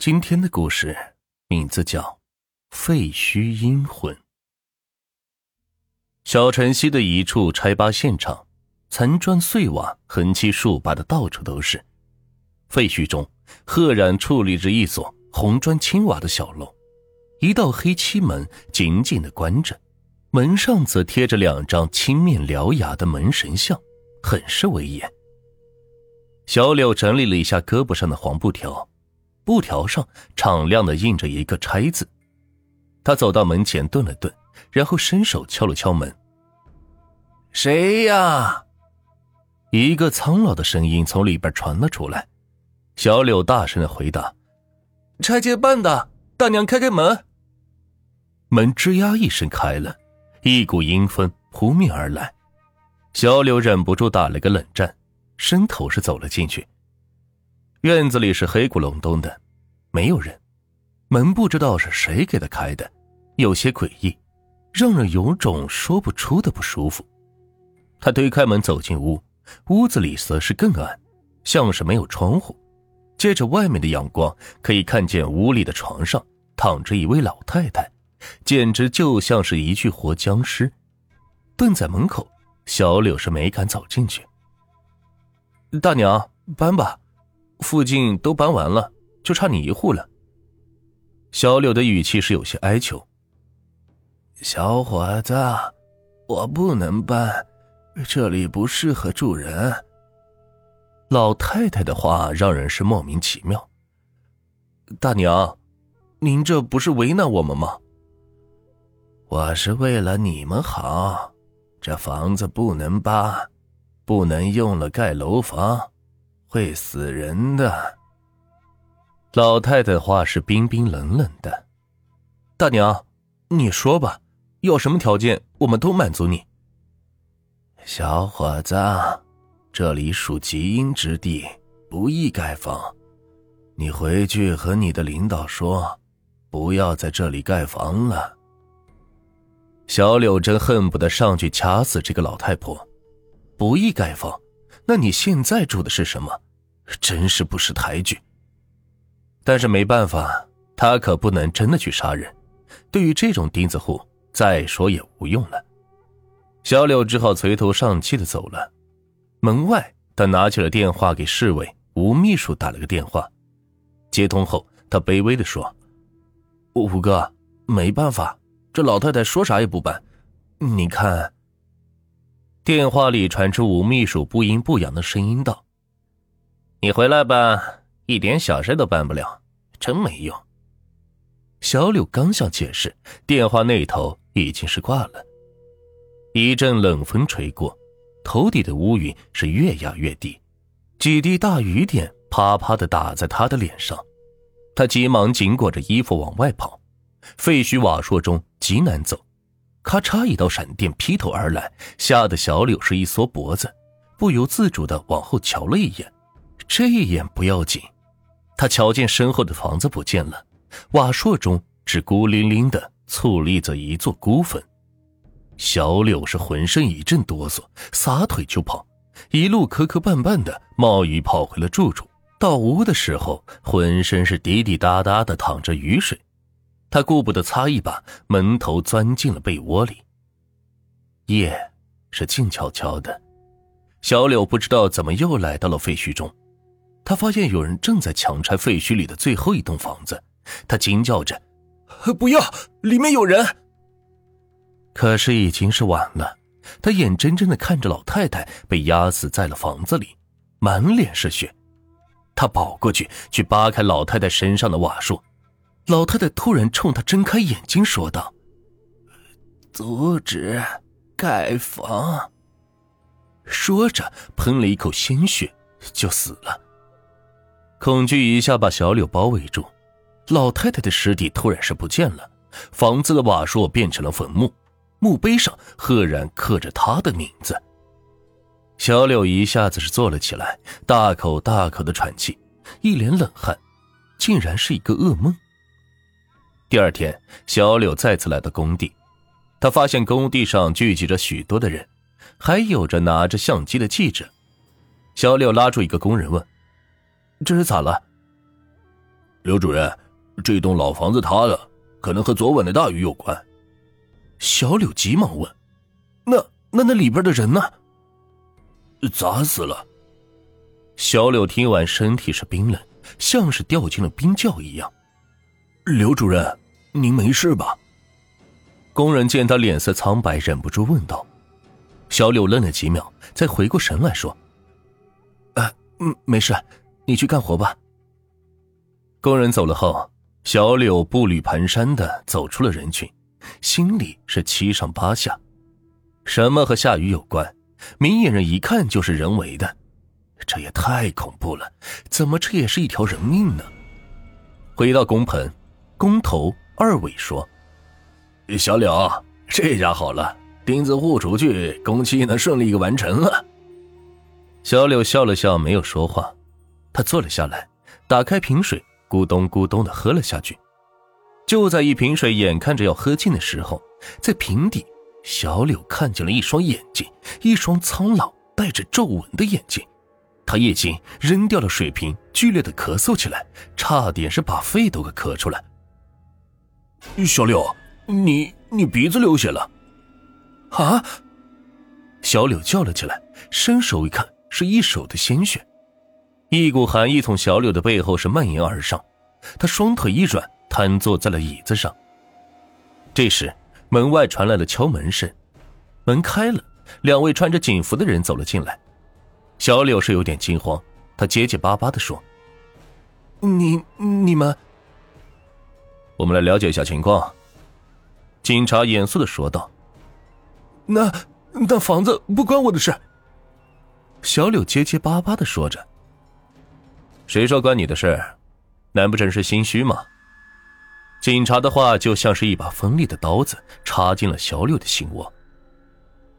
今天的故事名字叫《废墟阴魂》。小城西的一处拆扒现场，残砖碎瓦横七竖八的到处都是。废墟中，赫然矗立着一所红砖青瓦的小楼，一道黑漆门紧紧的关着，门上则贴着两张青面獠牙的门神像，很是威严。小柳整理了一下胳膊上的黄布条，布条上敞亮的印着一个“拆”字。他走到门前，顿了顿，然后伸手敲了敲门。“谁呀？”一个苍老的声音从里边传了出来。小柳大声的回答：“拆迁办的，大娘开开门。”门吱呀一声开了，一股阴风扑面而来。小柳忍不住打了个冷战。伸头是走了进去。院子里是黑咕隆咚的，没有人。门不知道是谁给他开的，有些诡异，让人有种说不出的不舒服。他推开门走进屋，屋子里则是更暗，像是没有窗户。借着外面的阳光，可以看见屋里的床上躺着一位老太太，简直就像是一具活僵尸，蹲在门口。小柳是没敢走进去。大娘，搬吧，附近都搬完了，就差你一户了。小柳的语气是有些哀求。小伙子，我不能搬，这里不适合住人。老太太的话让人是莫名其妙。大娘，您这不是为难我们吗？我是为了你们好，这房子不能搬。不能用了盖楼房，会死人的。老太太话是冰冰冷冷的。大娘，你说吧，要什么条件，我们都满足你。小伙子，这里属极阴之地，不宜盖房。你回去和你的领导说，不要在这里盖房了。小柳真恨不得上去掐死这个老太婆。不宜盖房，那你现在住的是什么？真是不识抬举。但是没办法，他可不能真的去杀人。对于这种钉子户，再说也无用了。小柳只好垂头丧气的走了。门外，他拿起了电话给侍卫吴秘书打了个电话。接通后，他卑微的说：“吴哥，没办法，这老太太说啥也不办。你看。”电话里传出吴秘书不阴不阳的声音道：“你回来吧，一点小事都办不了，真没用。”小柳刚想解释，电话那头已经是挂了。一阵冷风吹过，头顶的乌云是越压越低，几滴大雨点啪啪的打在他的脸上。他急忙紧裹着衣服往外跑，废墟瓦砾中极难走。咔嚓！一道闪电劈头而来，吓得小柳是一缩脖子，不由自主的往后瞧了一眼。这一眼不要紧，他瞧见身后的房子不见了，瓦砾中只孤零零的矗立着一座孤坟。小柳是浑身一阵哆嗦，撒腿就跑，一路磕磕绊绊的冒雨跑回了住处。到屋的时候，浑身是滴滴答答的淌着雨水。他顾不得擦一把，闷头钻进了被窝里。夜是静悄悄的，小柳不知道怎么又来到了废墟中。他发现有人正在强拆废墟里的最后一栋房子，他惊叫着：“不要，里面有人！”可是已经是晚了，他眼睁睁的看着老太太被压死在了房子里，满脸是血。他跑过去，去扒开老太太身上的瓦数。老太太突然冲他睁开眼睛，说道：“阻止盖房。”说着，喷了一口鲜血，就死了。恐惧一下把小柳包围住，老太太的尸体突然是不见了，房子的瓦砾变成了坟墓，墓碑上赫然刻着她的名字。小柳一下子是坐了起来，大口大口的喘气，一脸冷汗，竟然是一个噩梦。第二天，小柳再次来到工地，他发现工地上聚集着许多的人，还有着拿着相机的记者。小柳拉住一个工人问：“这是咋了？”刘主任，这栋老房子塌了，可能和昨晚的大雨有关。小柳急忙问：“那那那里边的人呢？”砸死了。小柳听完，身体是冰冷，像是掉进了冰窖一样。刘主任，您没事吧？工人见他脸色苍白，忍不住问道。小柳愣了几秒，才回过神来说：“啊，嗯，没事，你去干活吧。”工人走了后，小柳步履蹒跚的走出了人群，心里是七上八下。什么和下雨有关？明眼人一看就是人为的，这也太恐怖了！怎么这也是一条人命呢？回到工棚，工头二伟说：“小柳，这下好了，钉子户出去，工期能顺利完成了。”小柳笑了笑，没有说话。他坐了下来，打开瓶水。咕咚咕咚的喝了下去，就在一瓶水眼看着要喝尽的时候，在瓶底，小柳看见了一双眼睛，一双苍老带着皱纹的眼睛。他一惊，扔掉了水瓶，剧烈的咳嗽起来，差点是把肺都给咳出来。小柳，你你鼻子流血了？啊！小柳叫了起来，伸手一看，是一手的鲜血。一股寒意从小柳的背后是蔓延而上，他双腿一软，瘫坐在了椅子上。这时，门外传来了敲门声，门开了，两位穿着警服的人走了进来。小柳是有点惊慌，他结结巴巴的说：“你你们，我们来了解一下情况。”警察严肃的说道：“那那房子不关我的事。”小柳结结巴巴的说着。谁说关你的事？难不成是心虚吗？警察的话就像是一把锋利的刀子，插进了小柳的心窝。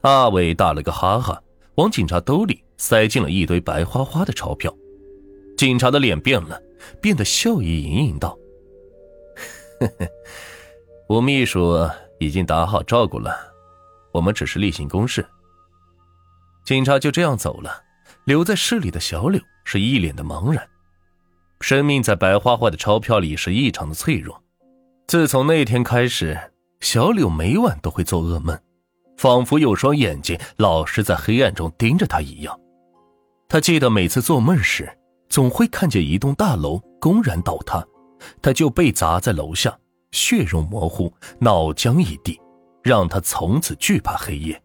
阿伟打了个哈哈，往警察兜里塞进了一堆白花花的钞票。警察的脸变了，变得笑意盈盈道：“呵呵，吴秘书已经打好照顾了，我们只是例行公事。”警察就这样走了，留在市里的小柳是一脸的茫然。生命在白花花的钞票里是异常的脆弱。自从那天开始，小柳每晚都会做噩梦，仿佛有双眼睛老是在黑暗中盯着他一样。他记得每次做梦时，总会看见一栋大楼公然倒塌，他就被砸在楼下，血肉模糊，脑浆一地，让他从此惧怕黑夜。